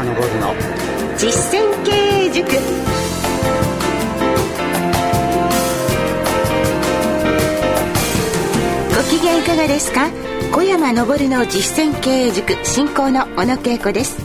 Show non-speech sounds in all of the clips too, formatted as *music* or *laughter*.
山昇の実践経営塾。ご機嫌いかがですか？小山昇の実践経営塾進行の小野恵子です。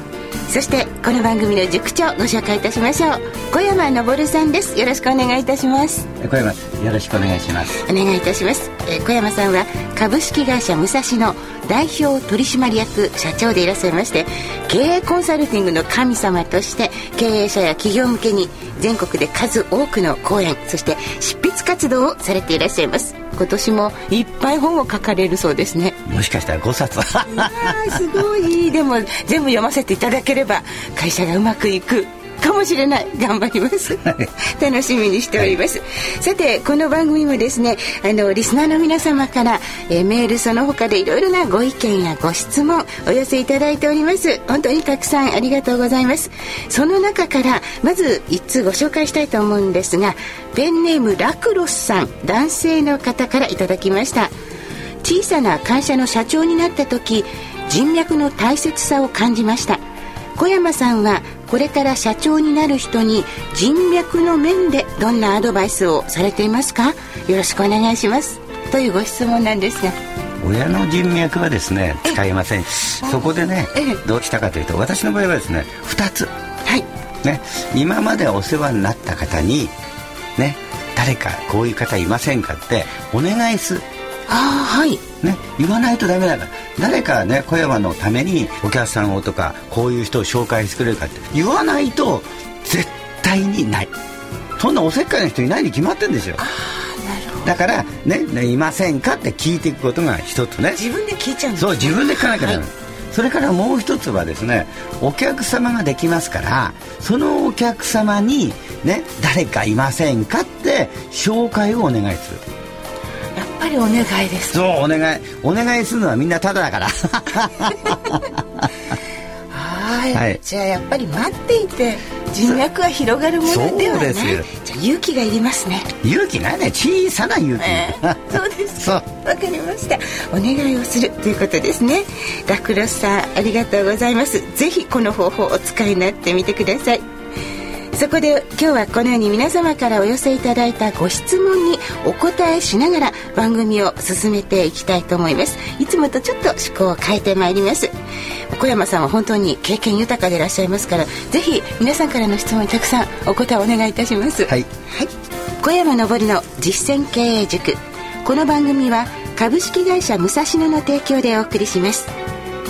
そしてこの番組の塾長ご紹介いたしましょう。小山昇さんです。よろしくお願いいたします。小山よろしくお願いします。お願いいたします。え小山さんは株式会社武蔵野代表取締役社長でいらっしゃいまして経営コンサルティングの神様として経営者や企業向けに全国で数多くの講演そして執筆活動をされていらっしゃいます。今年もいっぱい本を書かれるそうですね。もしかしたら5冊。すごい。でも全部読ませていただければ会社がうまくいくかもしれない。頑張ります。楽しみにしております、はい、さてこの番組もですねあのリスナーの皆様から、えー、メールその他でいろいろなご意見やご質問お寄せいただいております。本当にたくさんありがとうございます。その中からまず1通ご紹介したいと思うんですがペンネームラクロスさん男性の方からいただきました。小さな会社の社長になった時人脈の大切さを感じました。小山さんはこれから社長になる人に人脈の面でどんなアドバイスをされていますか？よろしくお願いします。というご質問なんですが。親の人脈はですね使いません。そこでねどうしたかというと私の場合はですね2つ。はい。ね今までお世話になった方にね誰かこういう方いませんかってお願いするあはい。ね言わないとダメだから。誰かね小山のためにお客さんをとかこういう人を紹介してくれるかって言わないと絶対にない。そんなおせっかいな人いないに決まってんですよ。だからねねいませんかって聞いていくことが一つね。自分で聞いちゃうんそう自分で聞かなきゃダメ、はい、それからもう一つはですねお客様ができますからそのお客様にね誰かいませんかって紹介をお願いするぱりお願いです。そうお願い。お願いするのはみんなただだから。はい。はい。じゃあやっぱり待っていて人脈は広がるものではない。じゃあ勇気がいりますね。勇気がね小さな勇気、えー、そうです。わかりました。お願いをするということですね。ラクロスさんありがとうございます。ぜひこの方法をお使いになってみてくださいそこで今日はこのように皆様からお寄せいただいたご質問にお答えしながら番組を進めていきたいと思います。いつもとちょっと趣向を変えてまいります。小山さんは本当に経験豊かでいらっしゃいますからぜひ皆さんからの質問にたくさんお答えお願いいたします。はい、はい、小山昇の実践経営塾。この番組は株式会社武蔵野の提供でお送りします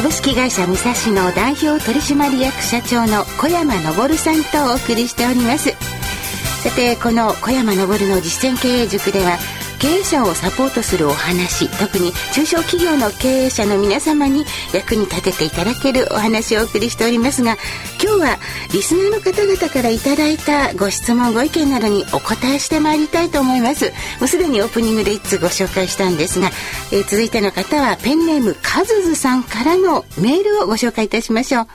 株式会社武蔵野代表取締役社長の小山昇さんとお送りしております。さてこの小山昇の実践経営塾では経営者をサポートするお話特に中小企業の経営者の皆様に役に立てていただけるお話をお送りしておりますが今日はリスナーの方々からいただいたご質問ご意見などにお答えしてまいりたいと思いますもうすでにオープニングで1つご紹介したんですが、えー、続いての方はペンネームカズズさんからのメールをご紹介いたしましょう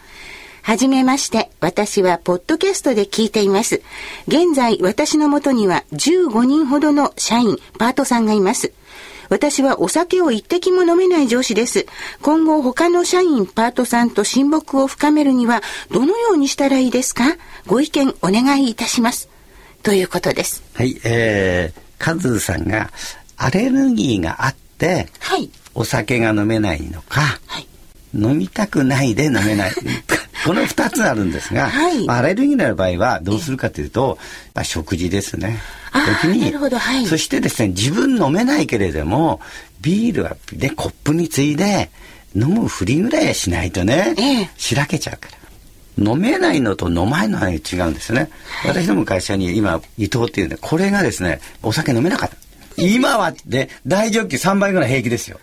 はじめまして、私はポッドキャストで聞いています。現在、私のもとには15人ほどの社員、パートさんがいます。私はお酒を一滴も飲めない上司です。今後他の社員、パートさんと親睦を深めるにはどのようにしたらいいですか？ご意見お願いいたします。ということです。はい、えー、カズさんがアレルギーがあって、はい、お酒が飲めないのか、はい、飲みたくないで飲めない *laughs* この2つあるんですが、はい、アレルギーの場合はどうするかというと、まあ、食事ですね。時に、はい、そしてですね自分飲めないけれどもビールはでコップについで飲むふりぐらいしないとね、ええ、しらけちゃうから。飲めないのと飲まないのは違うんですよね。はい、私ども会社に今伊藤っていうねこれがですねお酒飲めなかった。今はで大ジョッキ3倍ぐらい平気ですよ。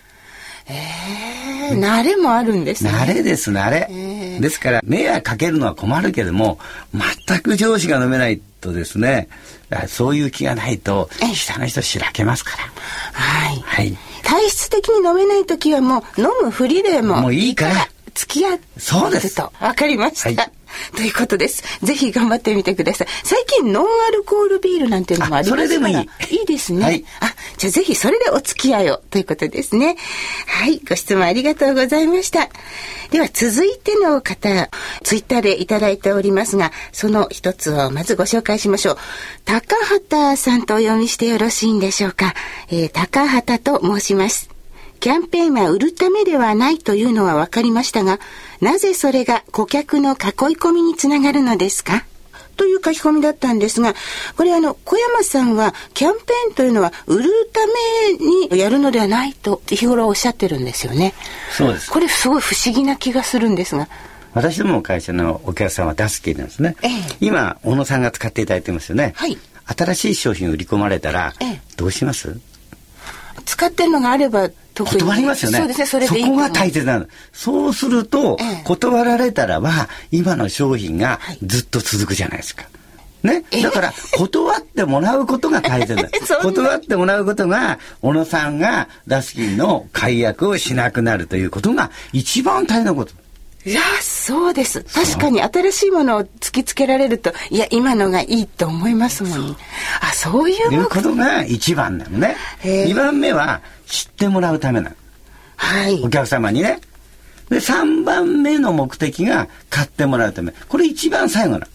ええー、慣れもあるんですね。慣れです慣れ。えーえー、ですから迷惑かけるのは困るけども全く上司が飲めないとですねそういう気がないと下の人しらけますから。はい。はい。体質的に飲めない時はもう飲むふりでももういいから付き合ってそうですとわかりました。はい *laughs* ということです。ぜひ頑張ってみてください。最近ノンアルコールビールなんていうのもありますからそれでもいい。いいですね。はい、あ、じゃあぜひそれでお付き合いをということですね。はい、ご質問ありがとうございました。では続いての方、ツイッターでいただいておりますが、その一つをまずご紹介しましょう。高畑さんとお読みしてよろしいんでしょうか。えー、高畑と申します。キャンペーンは売るためではないというのは分かりましたが、なぜそれが顧客の囲い込みにつながるのですか？という書き込みだったんですが、これあの、小山さんはキャンペーンというのは売るためにやるのではないと日頃おっしゃってるんですよね。そうです。これすごい不思議な気がするんですが。私どもの会社のお客さんは出す気なんですね。ええ、今、小野さんが使っていただいてますよね。はい。新しい商品売り込まれたら、ええ、どうします？使ってるのがあれば断りますよね。そうですね、それでそこが大切なの。そうすると、ええ、断られたらば、今の商品がずっと続くじゃないですか。ね？だから、*laughs* 断ってもらうことが大切だ。*laughs* 断ってもらうことが、小野さんがダスキンの解約をしなくなるということが一番大変なこと。いや、そうです。確かに新しいものを突きつけられると、いや、今のがいいと思いますもん。あ、そういういうことが一番なのね。二番目は、知ってもらうためなの。はい。お客様にね。で、三番目の目的が買ってもらうため。これ一番最後なの。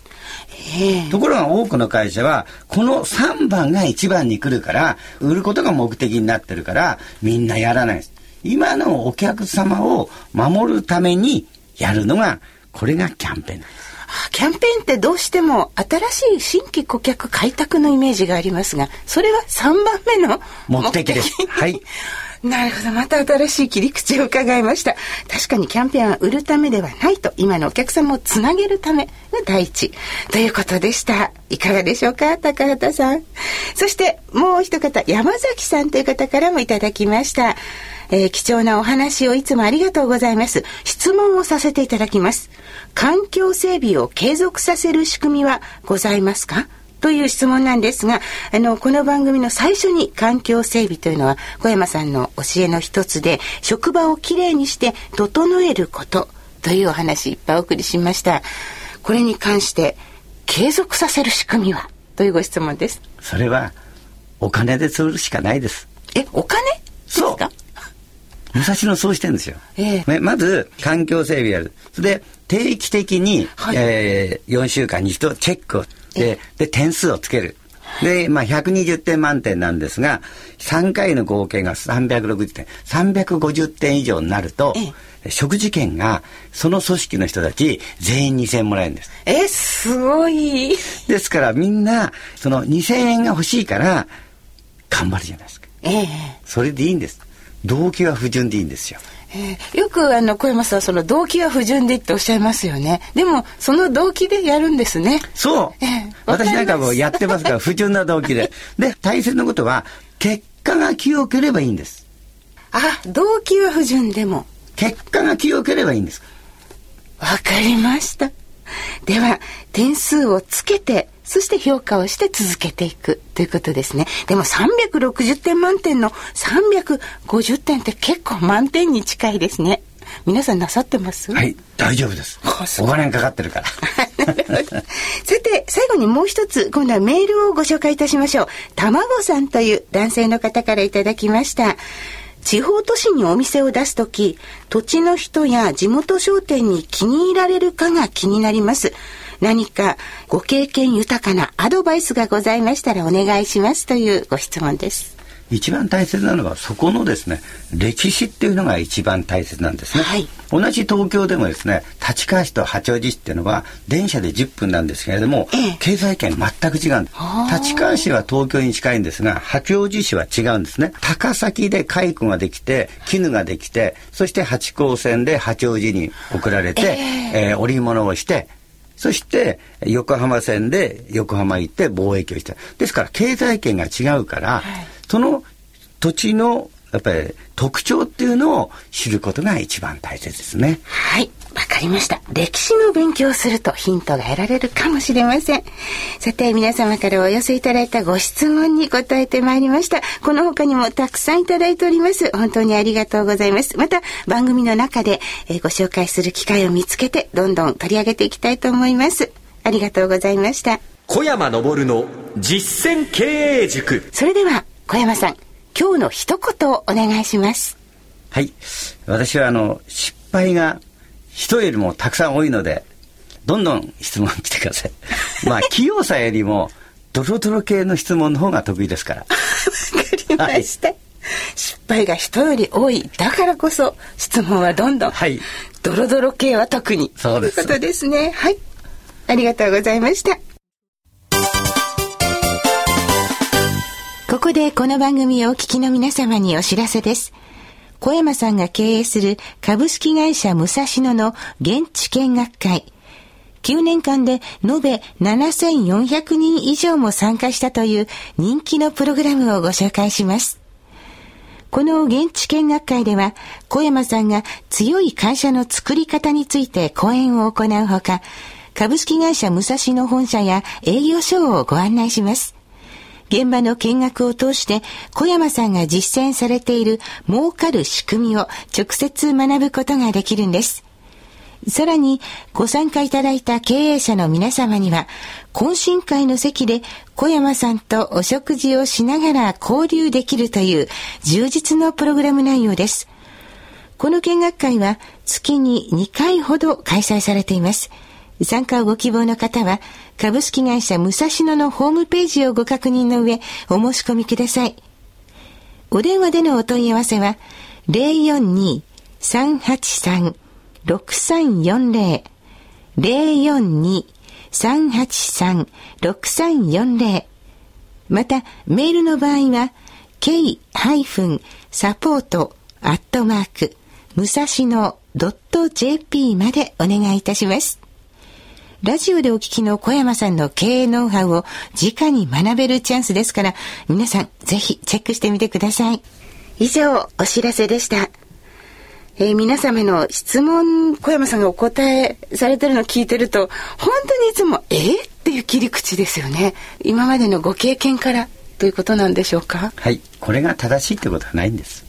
ところが多くの会社は、この3番が1番に来るから、売ることが目的になってるから、みんなやらないです。今のお客様を守るためにやるのが、これがキャンペーンなんです。キャンペーンってどうしても新しい新規顧客開拓のイメージがありますが、それは3番目の目的です。はい。*laughs* なるほど。また新しい切り口を伺いました。確かにキャンペーンは売るためではないと、今のお客様をつなげるためが第一。ということでした。いかがでしょうか？高畑さん。そしてもう一方、山崎さんという方からもいただきました。えー、貴重なお話をいつもありがとうございます。質問をさせていただきます。環境整備を継続させる仕組みはございますか？という質問なんですが、あの、この番組の最初に環境整備というのは、小山さんの教えの一つで、職場をきれいにして整えることというお話いっぱいお送りしました。これに関して、継続させる仕組みは？というご質問です。それは、お金で釣るしかないです。え、お金？ですか？武蔵野そうしてるんですよ。えー、まず、環境整備やる。それで、定期的に、はい、えー、4週間に一度チェックをで、で、点数をつける。で、まあ、120点満点なんですが、3回の合計が360点。350点以上になると、食事券が、その組織の人たち全員2000円もらえるんです。え、すごい。ですからみんな、その2000円が欲しいから、頑張るじゃないですか。ええ。それでいいんです。動機は不純でいいんですよ。えー、よくあの小山さんその動機は不純でっておっしゃいますよね。でもその動機でやるんですね。そう、えー、私なんかもやってますから不純な動機で。*laughs* で大切なことは結果が清ければいいんです。あ動機は不純でも。結果が清ければいいんです。わかりましたでは点数をつけてそして評価をして続けていくということですね。でも360点満点の350点って結構満点に近いですね。皆さんなさってます？はい、大丈夫です。お金かかってるから。*laughs* さて、最後にもう一つ、今度はメールをご紹介いたしましょう。たまごさんという男性の方からいただきました。地方都市にお店を出すとき、土地の人や地元商店に気に入られるかが気になります。何かご経験豊かなアドバイスがございましたらお願いしますというご質問です。一番大切なのはそこのですね歴史っていうのが一番大切なんですね、はい、同じ東京でもですね立川市と八王子市っていうのは電車で10分なんですけれども、ええ、経済圏全く違うんです。立川市は東京に近いんですが八王子市は違うんですね。高崎で蚕ができて絹ができてそして八高線で八王子に送られて、えー、えー、織物をしてそして横浜線で横浜行って貿易をした。ですから経済圏が違うから、はい、その土地のやっぱり特徴っていうのを知ることが一番大切ですね。はい。わかりました。歴史の勉強をするとヒントが得られるかもしれません。さて、皆様からお寄せいただいたご質問に答えてまいりました。この他にもたくさんいただいております。本当にありがとうございます。また、番組の中で、えー、ご紹介する機会を見つけて、どんどん取り上げていきたいと思います。ありがとうございました。小山昇の実践経営塾。それでは、小山さん、今日の一言をお願いします。はい。私はあの、失敗が人よりもたくさん多いので、どんどん質問来てください。*laughs* まあ、器用さよりも、ドロドロ系の質問の方が得意ですから。わかりました。はい、失敗が人より多い。だからこそ、質問はどんどん。はい。ドロドロ系は特に。そうです。ということですね。はい。ありがとうございました。ここでこの番組をお聞きの皆様にお知らせです。小山さんが経営する株式会社武蔵野の現地見学会。9年間で延べ7400人以上も参加したという人気のプログラムをご紹介します。この現地見学会では、小山さんが強い会社の作り方について講演を行うほか、株式会社武蔵野本社や営業所をご案内します。現場の見学を通して小山さんが実践されている儲かる仕組みを直接学ぶことができるんです。さらに、ご参加いただいた経営者の皆様には、懇親会の席で小山さんとお食事をしながら交流できるという充実のプログラム内容です。この見学会は月に2回ほど開催されています。参加をご希望の方は、株式会社武蔵野のホームページをご確認の上、お申し込みください。お電話でのお問い合わせは、042-383-6340 042-383-6340また、メールの場合は、k-support アットマーク、武蔵野 .jp までお願いいたします。ラジオでお聞きの小山さんの経営ノウハウを直に学べるチャンスですから、皆さんぜひチェックしてみてください。以上、お知らせでした。えー、皆様の質問、小山さんがお答えされてるのを聞いてると、本当にいつも、えー、っていう切り口ですよね。今までのご経験からということなんでしょうか？はい。これが正しいってことはないんです。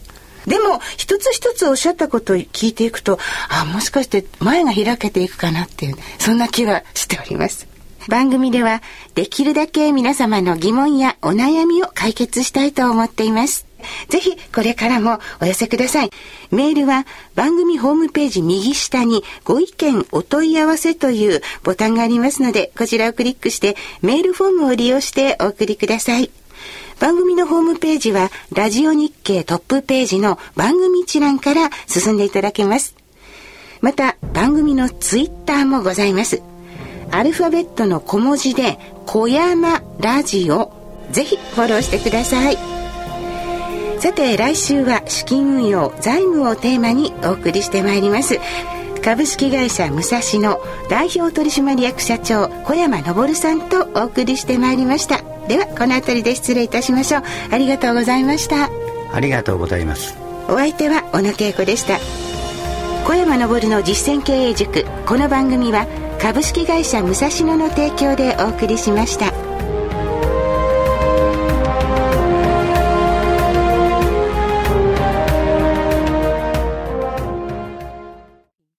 でも、一つ一つおっしゃったことを聞いていくと、あ、もしかして前が開けていくかなっていう、そんな気がしております。番組では、できるだけ皆様の疑問やお悩みを解決したいと思っています。ぜひ、これからもお寄せください。メールは番組ホームページ右下にご意見お問い合わせというボタンがありますので、こちらをクリックしてメールフォームを利用してお送りください。番組のホームページは、ラジオ日経トップページの番組一覧から進んでいただけます。また、番組のツイッターもございます。アルファベットの小文字で、小山ラジオ。ぜひフォローしてください。さて、来週は資金運用、財務をテーマにお送りしてまいります。株式会社武蔵野代表取締役社長小山昇さんとお送りしてまいりましたではこの辺りで失礼いたしましょう。ありがとうございました。ありがとうございます。お相手は小野恵子でした。小山昇の実践経営塾。この番組は株式会社武蔵野の提供でお送りしました